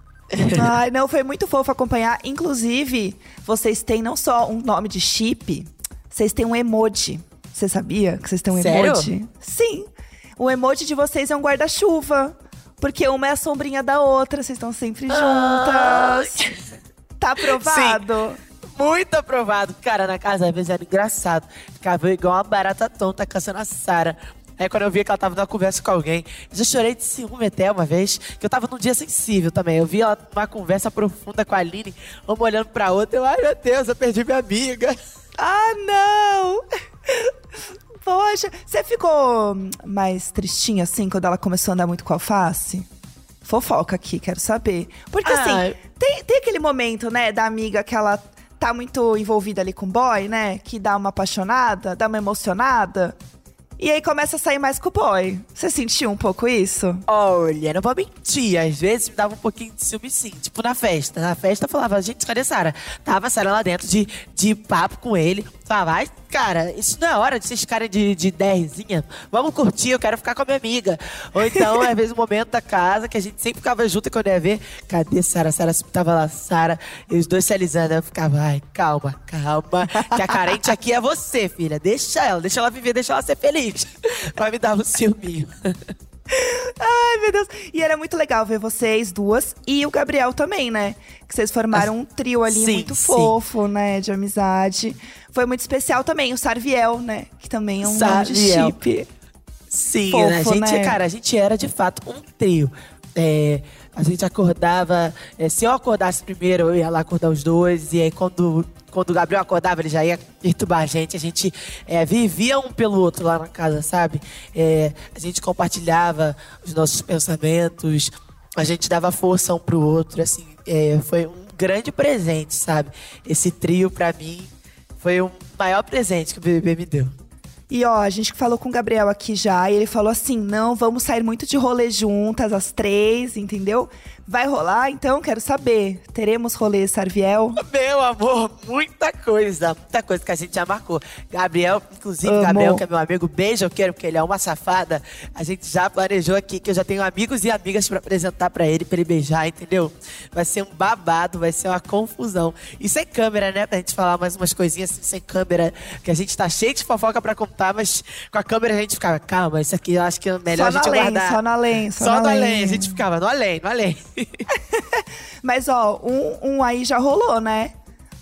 S1: Ai, não, foi muito fofo acompanhar. Inclusive, vocês têm não só um nome de chip, vocês têm um emoji. Você sabia que vocês têm um
S6: Sério?
S1: emoji? Sim. O emoji de vocês é um guarda-chuva. Porque uma é a sombrinha da outra, vocês estão sempre juntas. Tá aprovado?
S6: Muito aprovado. Cara, na casa às vezes era engraçado. Ficava igual uma barata tonta caçando a Sara. Aí quando eu via que ela tava numa conversa com alguém, já chorei de ciúme até uma vez, que eu tava num dia sensível também. Eu vi ela numa conversa profunda com a Aline, uma olhando pra outra, eu, ai meu Deus, eu perdi minha amiga.
S1: Ah, não! Poxa, você ficou mais tristinha assim quando ela começou a andar muito com alface? Fofoca aqui, quero saber. Porque
S6: Ah.
S1: assim, tem, tem aquele momento, né, da amiga que ela tá muito envolvida ali com o boy, né? Que dá uma apaixonada, dá uma emocionada. E aí começa a sair mais com o boy. Você sentiu um pouco isso?
S6: Olha, não vou mentir, às vezes me dava um pouquinho de ciúme sim. Tipo, na festa. Na festa eu falava, gente, cadê Sara? Tava a Sara lá dentro de, de papo com ele. Falava, vai, cara, isso não é hora de vocês ficarem de, de derzinha. Vamos curtir, eu quero ficar com a minha amiga. Ou então, às vezes, o momento da casa, que a gente sempre ficava junto quando ia ver. Cadê Sara? Sara tava lá, Sara, e os dois se alisando. Eu ficava, ai, calma, calma. Que a carente aqui é você, filha. Deixa ela, deixa ela viver, deixa ela ser feliz. Vai me dar um ciúminho.
S1: Ai, meu Deus. E era muito legal ver vocês duas e o Gabriel também, né? Que vocês formaram um trio ali
S6: Sim,
S1: muito
S6: sim.
S1: fofo, né? De amizade. Foi muito especial também o Sarviel, né? Que também é um nome de
S6: Sarviel.
S1: chip.
S6: Sim,
S1: Fofo,
S6: né? a gente,
S1: né?
S6: cara, a gente era de fato um trio. É, a gente acordava. é, se eu acordasse primeiro, eu ia lá acordar os dois. E aí, quando, quando o Gabriel acordava, ele já ia perturbar a gente. A gente é, vivia um pelo outro lá na casa, sabe? É, a gente compartilhava os nossos pensamentos. A gente dava força um pro outro. Assim, é, foi um grande presente, sabe? Esse trio, pra mim, foi o maior presente que o BBB me deu.
S1: E ó, a gente falou com o Gabriel aqui já, e ele falou assim: não, vamos sair muito de rolê juntas, as três, entendeu? Vai rolar? Então, quero saber. Teremos rolê Sarviel?
S6: Meu amor, muita coisa, muita coisa que a gente já marcou. Gabriel, inclusive. Gabriel, que é meu amigo, beijo, eu quero, porque ele é uma safada. A gente já planejou aqui que eu já tenho amigos e amigas pra apresentar pra ele, pra ele beijar, entendeu? Vai ser um babado, vai ser uma confusão. E sem câmera, né? Pra gente falar mais umas coisinhas assim, sem câmera, que a gente tá cheio de fofoca pra contar, mas com a câmera a gente ficava, calma, isso aqui eu acho que é melhor
S1: só
S6: a gente
S1: além,
S6: aguardar.
S1: só no além, só,
S6: Só
S1: no
S6: no além, a gente ficava no além, no além.
S1: Mas ó, um, um aí já rolou, né?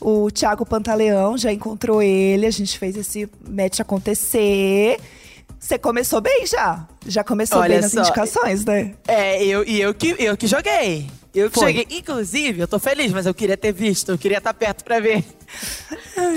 S1: O Thiago Pantaleão já encontrou ele, a gente fez esse match acontecer. Você começou bem já. Já começou
S6: Olha
S1: bem nas
S6: só.
S1: indicações, né?
S6: É, eu, e eu que, eu que joguei. Eu
S1: Foi.
S6: joguei. Inclusive, eu tô feliz, mas eu queria ter visto, eu queria estar perto pra ver.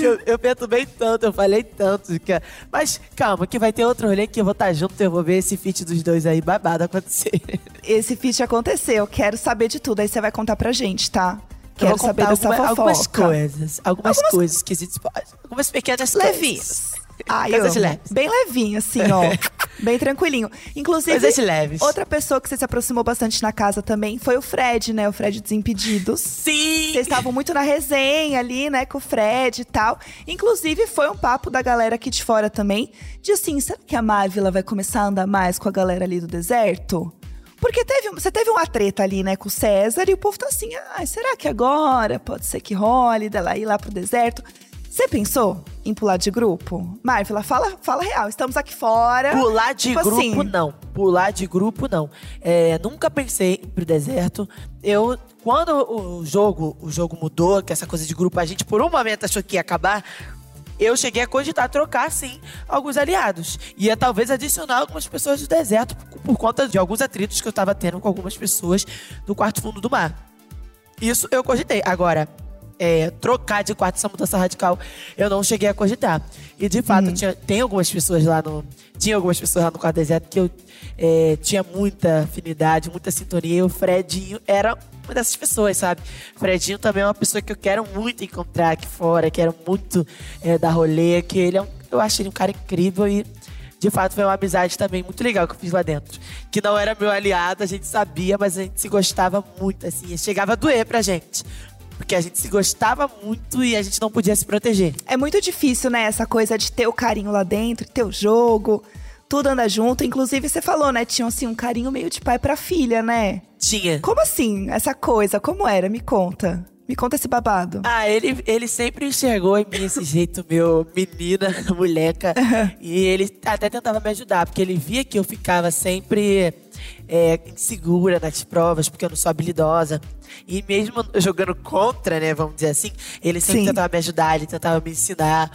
S6: eu, eu perturbei tanto, eu falei tanto. Que... Mas calma, que vai ter outro rolê que eu vou estar junto, eu vou ver esse feat dos dois aí babado acontecer.
S1: Esse feat aconteceu. Quero saber de tudo. Aí você vai contar pra gente, tá?
S6: Eu
S1: Quero saber dessa
S6: alguma-
S1: fofoca.
S6: algumas coisas. Algumas,
S1: Algumas-
S6: coisas que pode. Algumas pequenas
S1: Levinhos.
S6: coisas.
S1: Ai,
S6: leves.
S1: Bem levinho, assim, ó. Bem tranquilinho. Inclusive,
S6: Coisas leves.
S1: outra pessoa que você se aproximou bastante na casa também foi o Fred, né? O Fred Desimpedidos.
S6: Sim!
S1: Vocês estavam muito na resenha ali, né, com o Fred e tal. Inclusive, foi um papo da galera aqui de fora também, de assim, será que a Marvila vai começar a andar mais com a galera ali do deserto? Porque teve, você teve uma treta ali, né, com o César, e o povo tá assim, ah, será que agora pode ser que role dela ir lá pro deserto? Você pensou em pular de grupo? Marvila, fala, fala real, estamos aqui fora.
S6: Pular de
S1: Tipo
S6: grupo,
S1: assim.
S6: não. Pular de grupo, não. É, nunca pensei pro deserto. Eu, quando o jogo, o jogo mudou, que essa coisa de grupo, a gente por um momento achou que ia acabar. Eu cheguei a cogitar trocar, sim, alguns aliados. Ia talvez adicionar algumas pessoas do deserto por, conta de alguns atritos que eu tava tendo com algumas pessoas do quarto fundo do mar. Isso eu cogitei. Agora, é, trocar de quarto essa mudança radical, eu não cheguei a cogitar. E de fato, tinha, tem algumas pessoas lá no. Tinha algumas pessoas lá no quarto deserto que eu é, tinha muita afinidade, muita sintonia. E o Fredinho era uma dessas pessoas, sabe? Fredinho também é uma pessoa que eu quero muito encontrar aqui fora, quero muito é, dar rolê, que ele é um, eu acho ele um cara incrível e de fato, foi uma amizade também muito legal que eu fiz lá dentro. Que não era meu aliado, a gente sabia, mas a gente se gostava muito, assim. Chegava a doer pra gente. Porque a gente se gostava muito e a gente não podia se proteger.
S1: É muito difícil, né, essa coisa de ter o carinho lá dentro, ter o jogo, tudo anda junto. Inclusive, você falou, né, tinham assim um carinho meio de pai pra filha, né?
S6: Tinha.
S1: Como assim, essa coisa? Como era? Me conta. Me conta esse babado.
S6: Ah, ele, ele sempre enxergou em mim esse jeito meu, menina, moleca. e ele até tentava me ajudar, porque ele via que eu ficava sempre é, insegura nas provas, porque eu não sou habilidosa. E mesmo jogando contra, né, vamos dizer assim, ele sempre
S1: Sim.
S6: tentava me ajudar, ele tentava me ensinar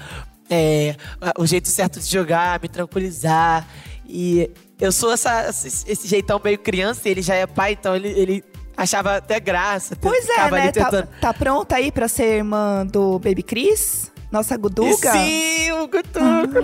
S6: é, o jeito certo de jogar, me tranquilizar. E eu sou essa, esse, jeitão meio criança, ele já é pai, então ele, ele achava até graça.
S1: Pois é, né? Tá, tá pronta aí pra ser irmã do Baby Chris? Nossa Guduga?
S6: Sim, o Gutuco.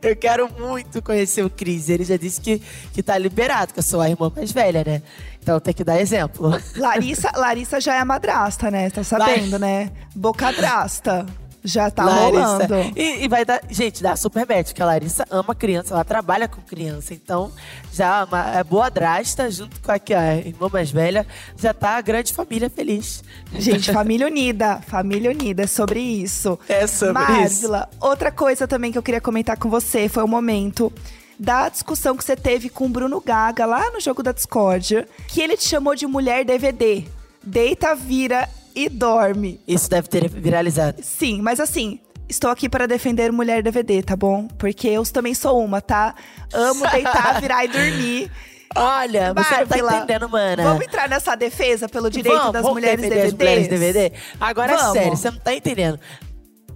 S6: eu quero muito conhecer o Cris. Ele já disse que, que tá liberado, que eu sou a irmã mais velha, né? Então tem que dar exemplo.
S1: Larissa, Larissa já é madrasta, né? Tá sabendo, né? Bocadrasta. Já tá
S6: Larissa.
S1: rolando.
S6: E, e vai dar. Gente, dá super match, porque a Larissa ama criança, ela trabalha com criança. Então, já uma, é boa drasta, junto com a, que a irmã mais velha, já tá a grande família feliz.
S1: Gente, família unida. Família unida, é sobre isso.
S6: É sobre isso.
S1: Marvila, outra coisa também que eu queria comentar com você foi o momento da discussão que você teve com o Bruno Gaga lá no jogo da Discord, que ele te chamou de mulher DVD. Deita, vira e dorme.
S6: Isso deve ter viralizado.
S1: Sim, mas assim, estou aqui para defender mulher DVD, tá bom? Porque eu também sou uma, tá? Amo deitar, virar e dormir.
S6: Olha, você não tá entendendo, mana.
S1: Vamos entrar nessa defesa pelo direito
S6: Vamos,
S1: das
S6: vamos
S1: mulheres DVDs?
S6: mulheres DVD? Agora,
S1: Vamos.
S6: sério, você não tá entendendo.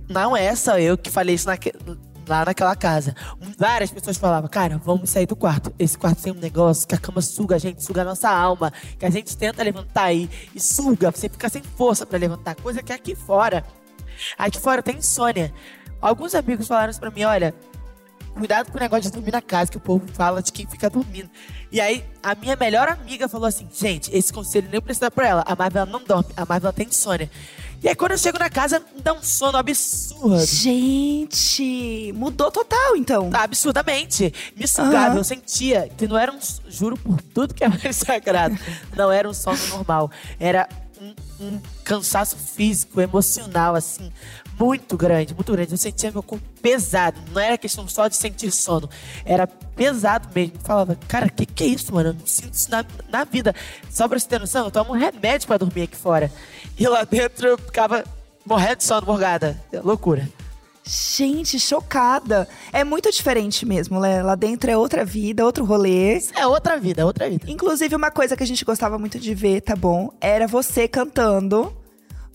S6: Não é só eu que falei isso naque- lá naquela casa. Várias pessoas falavam, cara, vamos sair do quarto. Esse quarto tem um negócio que a cama suga a gente, suga a nossa alma. Que a gente tenta levantar aí e suga, você fica sem força pra levantar. Coisa que aqui fora, aqui fora tem insônia. Alguns amigos falaram isso pra mim, olha, Cuidado com o negócio de dormir na casa, que o povo fala de quem fica dormindo. E aí, a minha melhor amiga falou assim: gente, esse conselho nem precisa pra ela. A Marvel não dorme, a Marvel tem insônia. E aí, quando eu chego na casa, dá um sono absurdo.
S1: Gente, mudou total, então.
S6: Absurdamente. Me sugava. Eu sentia que não era um. Juro por tudo que é mais sagrado. Não era um sono normal. Era um, um cansaço físico, emocional, assim, muito grande, muito grande. Eu sentia meu corpo pesado. Não era questão só de sentir sono. Era pesado mesmo. Eu falava, cara, que que é isso, mano? Eu não sinto isso na, na vida. Só pra você ter noção, eu tomo um remédio pra dormir aqui fora. E lá dentro eu ficava morrendo de sono, morgada. É loucura.
S1: Gente, chocada. É muito diferente mesmo, né? Lá dentro é outra vida, outro rolê.
S6: É outra vida, é outra vida.
S1: Inclusive, uma coisa que a gente gostava muito de ver, tá bom? Era você cantando.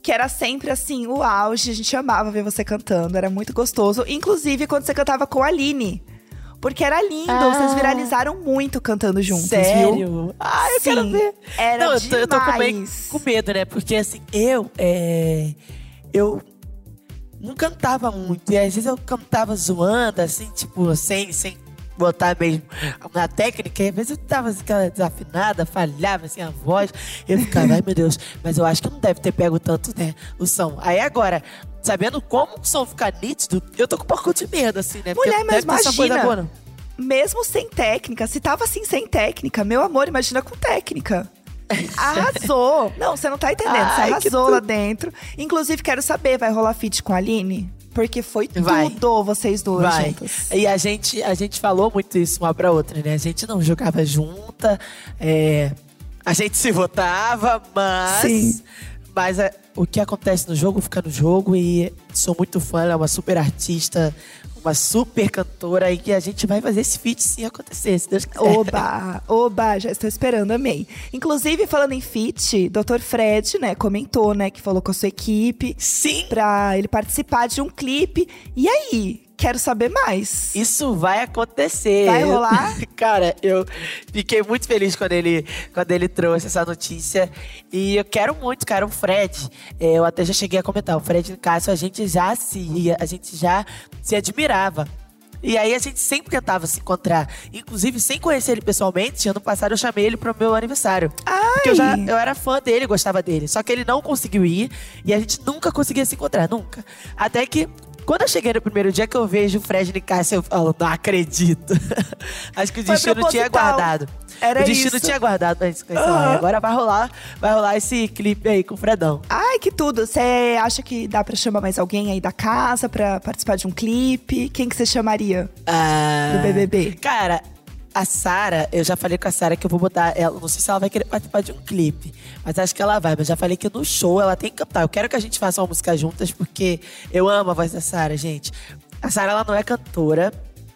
S1: Que era sempre assim, o auge. A gente amava ver você cantando, era muito gostoso. Inclusive, quando você cantava com a Aline. Porque era lindo,
S6: Ah.
S1: vocês viralizaram muito cantando juntos, viu?
S6: Sério? Ah, eu quero
S1: Sim,
S6: ver.
S1: Era
S6: Não, eu tô, eu tô com, meio- com medo, né? Porque assim, eu, é, eu não cantava muito. E às vezes eu cantava zoando, assim, tipo, sem, sem botar mesmo na técnica. E às vezes eu tava assim, aquela desafinada, falhava assim a voz. Eu ficava, ai meu Deus, mas eu acho que não deve ter pego tanto, né, o som. Aí agora, sabendo como o som fica nítido, eu tô com um pouco de medo, assim, né?
S1: Mulher, mas imagina.
S6: boa.
S1: Mesmo sem técnica, se tava assim sem técnica, meu amor, imagina com técnica. Arrasou! Não, você não tá entendendo.
S6: Ai,
S1: você arrasou lá dentro. Inclusive, quero saber, vai rolar feat com a Aline? Porque foi
S6: Vai.
S1: tudo vocês duas
S6: Vai.
S1: juntas.
S6: E a gente, a gente falou muito isso uma pra outra, né? A gente não jogava junta, é, a gente se votava, mas.
S1: Sim.
S6: Mas é, o que acontece no jogo fica no jogo e sou muito fã, ela é uma super artista, uma super cantora e que a gente vai fazer esse feat sim acontecer, se Deus quiser.
S1: Oba, oba, já estou esperando, amei. Inclusive, falando em feat, Dr. Fred, né, comentou, né, que falou com a sua equipe
S6: Sim!
S1: pra ele participar de um clipe. E aí? Quero saber mais.
S6: Isso vai acontecer.
S1: Vai rolar?
S6: Cara, eu fiquei muito feliz quando ele, quando ele trouxe essa notícia. E eu quero muito, cara, o Fred. é, Eu até já cheguei a comentar. O Fred e o Cássio, a gente já se ia, a gente já se admirava. E aí a gente sempre tentava se encontrar. Inclusive, sem conhecer ele pessoalmente, ano passado eu chamei ele pro meu aniversário. Porque eu, já, eu era fã dele, gostava dele. Só que ele não conseguiu ir e a gente nunca conseguia se encontrar, nunca. Até que, quando eu cheguei no primeiro dia que eu vejo o Fred e Cássio, eu falo, não acredito. Acho que o destino tinha guardado.
S1: Era
S6: o destino
S1: isso.
S6: tinha guardado pra gente se conhecer lá.
S1: Aham.
S6: E Agora vai rolar, vai rolar esse clipe aí com o Fredão.
S1: Ai, que tudo. Você acha que dá pra chamar mais alguém aí da casa pra participar de um clipe? Quem que você chamaria?
S6: Ah,
S1: Do BBB.
S6: Cara, a Sara, eu já falei com a Sara que eu vou botar ela. Não sei se ela vai querer participar de um clipe, mas acho que ela vai. Mas já falei que no show ela tem que cantar. Eu quero que a gente faça uma música juntas, porque eu amo a voz da Sara, gente. A Sara, ela não é cantora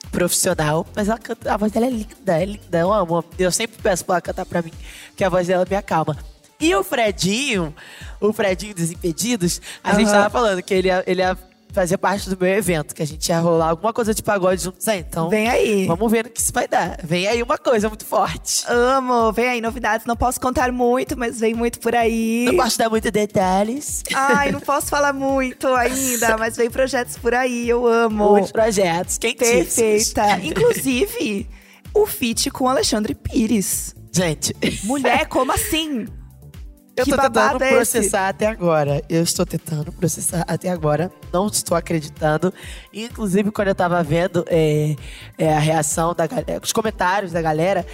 S6: profissional, mas ela canta, a voz dela é linda, é linda. Eu amo. Eu sempre peço pra ela cantar pra mim, que a voz dela me acalma. E o Fredinho, o Fredinho Desimpedidos, a gente
S1: Aham.
S6: tava falando que ele ia, ele ia fazer parte do meu evento, que a gente ia rolar alguma coisa de pagode juntos aí. Então,
S1: Vem aí.
S6: vamos ver no que isso vai dar. Vem aí uma coisa muito forte.
S1: Amo. Vem aí novidades. Não posso contar muito, mas vem muito por aí.
S6: Não posso dar muitos detalhes.
S1: Ai, não posso falar muito ainda, mas vem projetos por aí. Eu amo.
S6: Muitos projetos. Quentíssimos.
S1: Perfeita. Inclusive, o feat com Alexandre Pires.
S6: Gente,
S1: Mulher, como assim?
S6: Eu
S1: que
S6: tô tentando
S1: é esse?
S6: processar até agora. Eu estou tentando processar até agora. Não estou acreditando. Inclusive, quando eu tava vendo é, é, a reação da galera, os comentários da galera.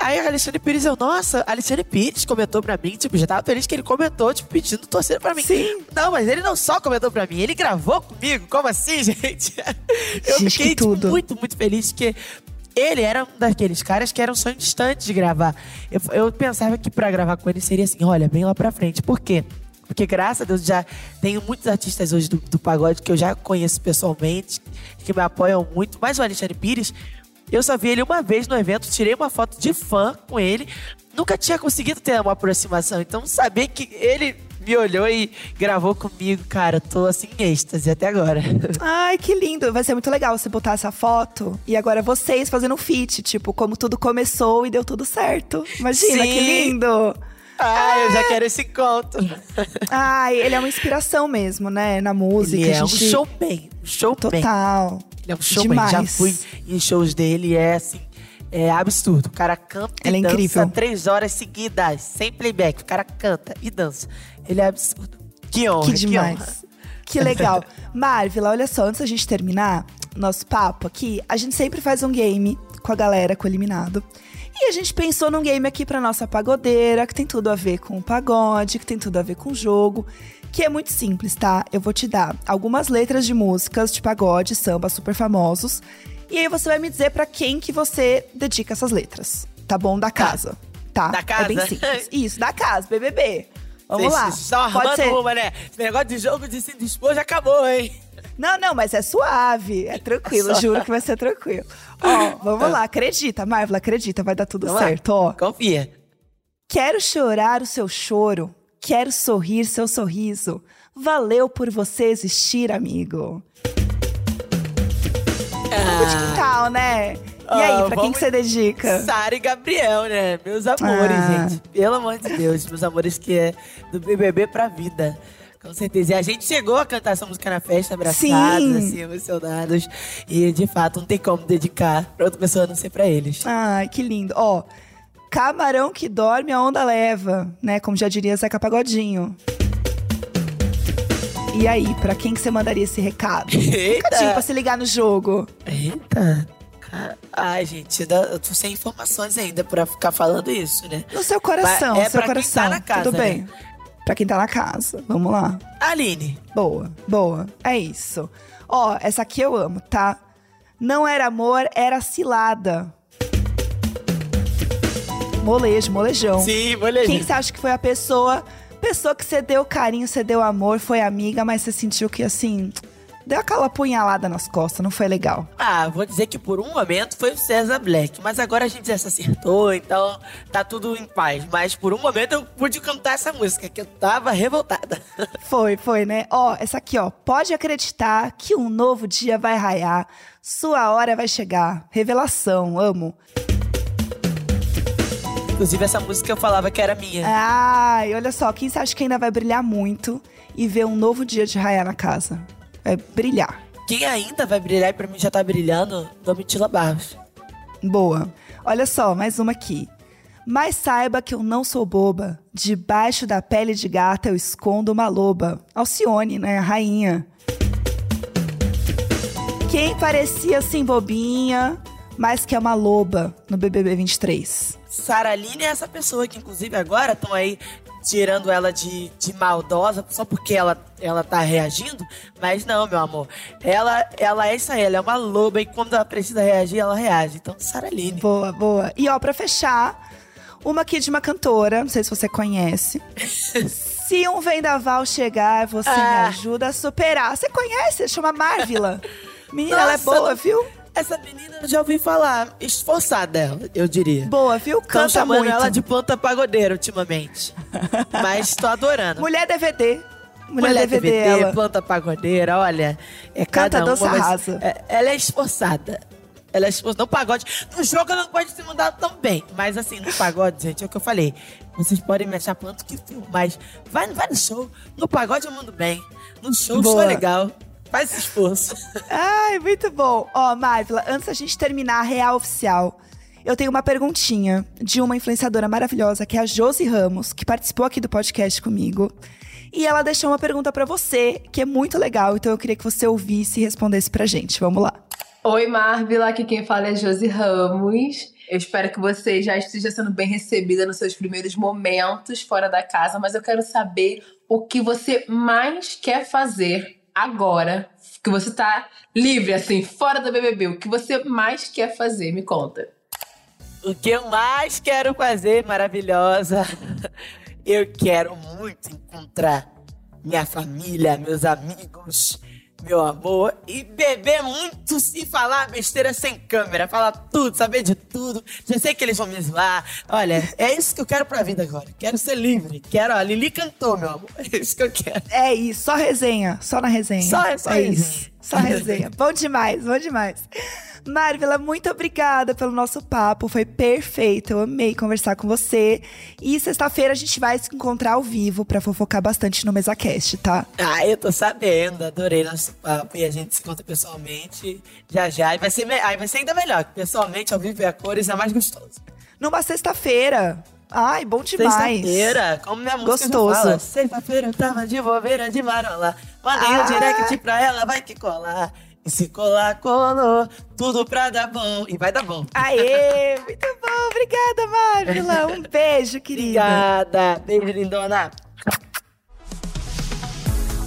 S6: Aí a Alexandre Pires, eu, nossa, Alexandre Pires comentou pra mim, tipo, já tava feliz que ele comentou, tipo, pedindo torcida pra mim.
S1: Sim.
S6: Não, mas ele não só comentou pra mim, ele gravou comigo. Como assim, gente? Eu
S1: Gente,
S6: fiquei
S1: que
S6: tipo, muito, muito feliz que ele era um daqueles caras que era um sonho distante de gravar. Eu, eu pensava que pra gravar com ele seria assim, olha, bem lá pra frente. Por quê? Porque graças a Deus já tenho muitos artistas hoje do, do pagode que eu já conheço pessoalmente, que me apoiam muito. Mas o Alexandre Pires, eu só vi ele uma vez no evento, tirei uma foto de fã com ele. Nunca tinha conseguido ter uma aproximação. Então saber que ele me olhou e gravou comigo, cara, tô assim em êxtase até agora.
S1: Ai, que lindo. Vai ser muito legal você botar essa foto e agora vocês fazendo um feat, tipo, como tudo começou e deu tudo certo. Imagina,
S6: Sim.
S1: que lindo.
S6: Ai, eu já quero esse encontro.
S1: Ai, ele é uma inspiração mesmo, né? Na música.
S6: Ele é
S1: a
S6: um
S1: gente...
S6: showman. Um showman.
S1: Total.
S6: Ele é um showman. Já
S1: Demais.
S6: fui em shows dele, é assim, é absurdo. O cara canta e
S1: Ele é
S6: dança
S1: incrível.
S6: três horas seguidas, sem playback. O cara canta e dança. Ele é absurdo. Que honra,
S1: Que
S6: que,
S1: demais.
S6: honra.
S1: Que legal. Marvila, olha só, antes da gente terminar nosso papo aqui, a gente sempre faz um game com a galera, com o eliminado. E a gente pensou num game aqui pra nossa pagodeira, que tem tudo a ver com o pagode, que tem tudo a ver com o jogo, que é muito simples, tá? Eu vou te dar algumas letras de músicas de pagode, samba super famosos, e aí você vai me dizer pra quem que você dedica essas letras, tá bom? Da casa. Tá?
S6: Da
S1: É bem
S6: casa?
S1: simples. Isso, da casa, BBB. Vamos
S6: Vocês
S1: lá. Pode ser.
S6: uma, né? Esse negócio de jogo de se dispor já acabou, hein?
S1: Não, não, mas é suave. É tranquilo,
S6: Só.
S1: juro que vai ser tranquilo. Ó, vamos lá, acredita, Marvel, acredita, vai dar tudo
S6: Vamos lá.
S1: certo, ó.
S6: Confia.
S1: Quero chorar o seu choro, quero sorrir seu sorriso. Valeu por você existir, amigo. Jogo de quintal, né? E aí,
S6: Ah,
S1: pra quem que você dedica?
S6: Sara e Gabriel, né? Meus amores,
S1: Ah.
S6: gente. Pelo amor de Deus, meus amores que é do BBB pra vida. Com certeza. E a gente chegou a cantar essa música na festa, abraçados,
S1: Sim.
S6: assim, emocionados. E, de fato, não tem como dedicar pra outra pessoa a não ser pra eles.
S1: Ai, que lindo. Ó, camarão que dorme, a onda leva, né? Como já diria Zeca Pagodinho. E aí, pra quem que você mandaria esse recado?
S6: Eita!
S1: Recadinho pra se ligar no jogo.
S6: Eita! Ai, gente, eu tô sem informações ainda pra ficar falando isso, né?
S1: No seu coração,
S6: é
S1: seu
S6: pra quem
S1: coração.
S6: tá na casa,
S1: Tudo bem.
S6: né?
S1: Pra quem tá na casa. Vamos lá.
S6: Aline.
S1: Boa, boa. É isso. Ó, essa aqui eu amo, tá? Não era amor, era cilada. Molejo, molejão.
S6: Sim, molejo.
S1: Quem você acha que foi a pessoa? Pessoa que você deu carinho, você deu amor, foi amiga, mas você sentiu que assim. Deu aquela punhalada nas costas, não foi legal.
S6: Ah, vou dizer que por um momento foi o César Black, mas agora a gente já se acertou, então tá tudo em paz. Mas por um momento eu pude cantar essa música, que eu tava revoltada.
S1: Foi, foi, né? Ó, essa aqui, ó. Pode acreditar que um novo dia vai raiar. Sua hora vai chegar. Revelação, amo.
S6: Inclusive, essa música eu falava que era minha.
S1: Ai, olha só, quem você acha que ainda vai brilhar muito e ver um novo dia de raiar na casa? Vai brilhar.
S6: Quem ainda vai brilhar e pra mim já tá brilhando, Domitila Barros.
S1: Boa. Olha só, mais uma aqui. Mas saiba que eu não sou boba. Debaixo da pele de gata eu escondo uma loba. Alcione, né? A rainha. Quem parecia assim bobinha, mas que é uma loba no BBB 23?
S6: Saraline é essa pessoa que, inclusive, agora estão aí tirando ela de, de maldosa só porque ela, ela tá reagindo. Mas não, meu amor. Ela, ela é isso aí, ela é uma loba e quando ela precisa reagir, ela reage. Então, Saraline.
S1: Boa, boa. E ó, pra fechar, uma aqui de uma cantora, não sei se você conhece. se um vendaval chegar, você me
S6: Ah.
S1: ajuda a superar. Você conhece? Chama Marvila. Menina, ela é
S6: Nossa,
S1: boa, viu?
S6: Essa menina eu já ouvi falar, esforçada eu diria.
S1: Boa, viu? Canta
S6: chamando
S1: muito.
S6: ela de planta pagodeira ultimamente. Mas tô adorando.
S1: Mulher DVD. Mulher, DVD, ela.
S6: planta pagodeira, olha. É
S1: Canta,
S6: cada uma,
S1: dança, arrasa.
S6: é- ela é esforçada. Ela é esforçada. No pagode. No jogo ela não pode se mandar tão bem. Mas assim, no pagode, gente, é o que eu falei. Vocês podem me achar quanto que for, mas vai, vai no show. No pagode eu mando bem. No show, show
S1: Boa.
S6: é legal. Faz esse esforço.
S1: Ai, muito bom. Ó, Marvila, antes da gente terminar a real oficial, Eu tenho uma perguntinha de uma influenciadora maravilhosa, que é a Josi Ramos, que participou aqui do podcast comigo. E ela deixou uma pergunta para você, que é muito legal, então eu queria que você ouvisse e respondesse pra gente. Vamos lá.
S5: Oi, Marvila, aqui quem fala é Josi Ramos. Eu espero que você já esteja sendo bem recebida nos seus primeiros momentos fora da casa, mas eu quero saber o que você mais quer fazer agora, que você tá livre, assim, fora do BBB. O que você mais quer fazer? Me conta.
S6: O que eu mais quero fazer, maravilhosa, eu quero muito encontrar minha família, meus amigos, meu amor, e beber muito e falar besteira sem câmera, falar tudo, saber de tudo. Já sei que eles vão me zoar. Olha, é isso que eu quero pra vida agora. Quero ser livre. Quero, ó, Lili cantou, meu amor. É isso que eu quero.
S1: É isso, só resenha, só na resenha.
S6: Só- só
S1: é isso. Só resenha. bom demais, bom demais. Marvila, muito obrigada pelo nosso papo, foi perfeito. Eu amei conversar com você. E sexta-feira a gente vai se encontrar ao vivo pra fofocar bastante no MesaCast, tá?
S6: Ah, eu tô sabendo, adorei nosso papo e a gente se encontra pessoalmente já já. E vai ser, aí vai ser ainda melhor, pessoalmente, ao vivo e a cores é mais gostoso.
S1: Numa sexta-feira. Ai, bom demais.
S6: Sexta-feira, como minha música
S1: Gostoso.
S6: Sexta-feira eu tava de bobeira de marola. Mandei
S1: Ah.
S6: um direct pra ela, vai que colar. E se colar, colou. Tudo pra dar bom. E vai dar bom.
S1: Aê, muito bom. Obrigada, Marvila. Um beijo, querida.
S6: Obrigada. Beijo, lindona.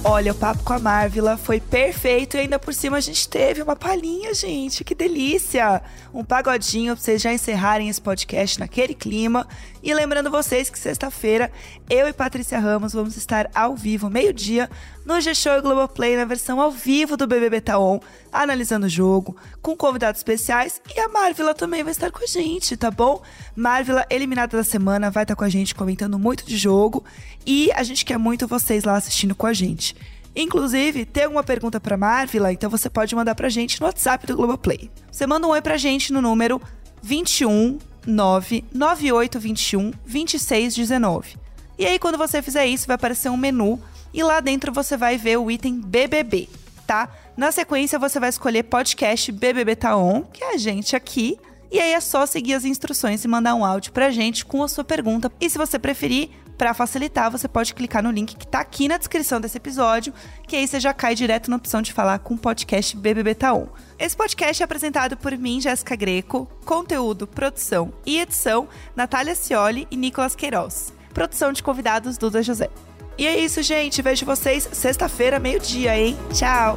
S1: Olha, o papo com a Marvila foi perfeito e ainda por cima a gente teve uma palhinha, gente. Que delícia! Um pagodinho pra vocês já encerrarem esse podcast naquele clima. E lembrando vocês que sexta-feira eu e Patrícia Ramos vamos estar ao vivo, meio-dia, no G-Show e Globoplay, na versão ao vivo do BBB Taon, analisando o jogo, com convidados especiais. E a Marvila também vai estar com a gente, tá bom? Marvila, eliminada da semana, vai estar com a gente comentando muito de jogo. E a gente quer muito vocês lá assistindo com a gente. Inclusive, tem alguma pergunta pra Marvila? Então você pode mandar pra gente no WhatsApp do Globoplay. Você manda um oi pra gente no número 21 99821 2619. E aí, quando você fizer isso, vai aparecer um menu e lá dentro você vai ver o item BBB, tá? Na sequência, você vai escolher podcast BBB Tá On, que é a gente aqui. E aí é só seguir as instruções e mandar um áudio pra gente com a sua pergunta. E se você preferir, pra facilitar, você pode clicar no link que tá aqui na descrição desse episódio, que aí você já cai direto na opção de falar com o podcast BBB Tá On. Esse podcast é apresentado por mim, Jéssica Greco, conteúdo, produção e edição, Natália Cioli e Nicolas Queiroz. Produção de convidados, Duda José. E é isso, gente. Vejo vocês sexta-feira, meio-dia, hein? Tchau!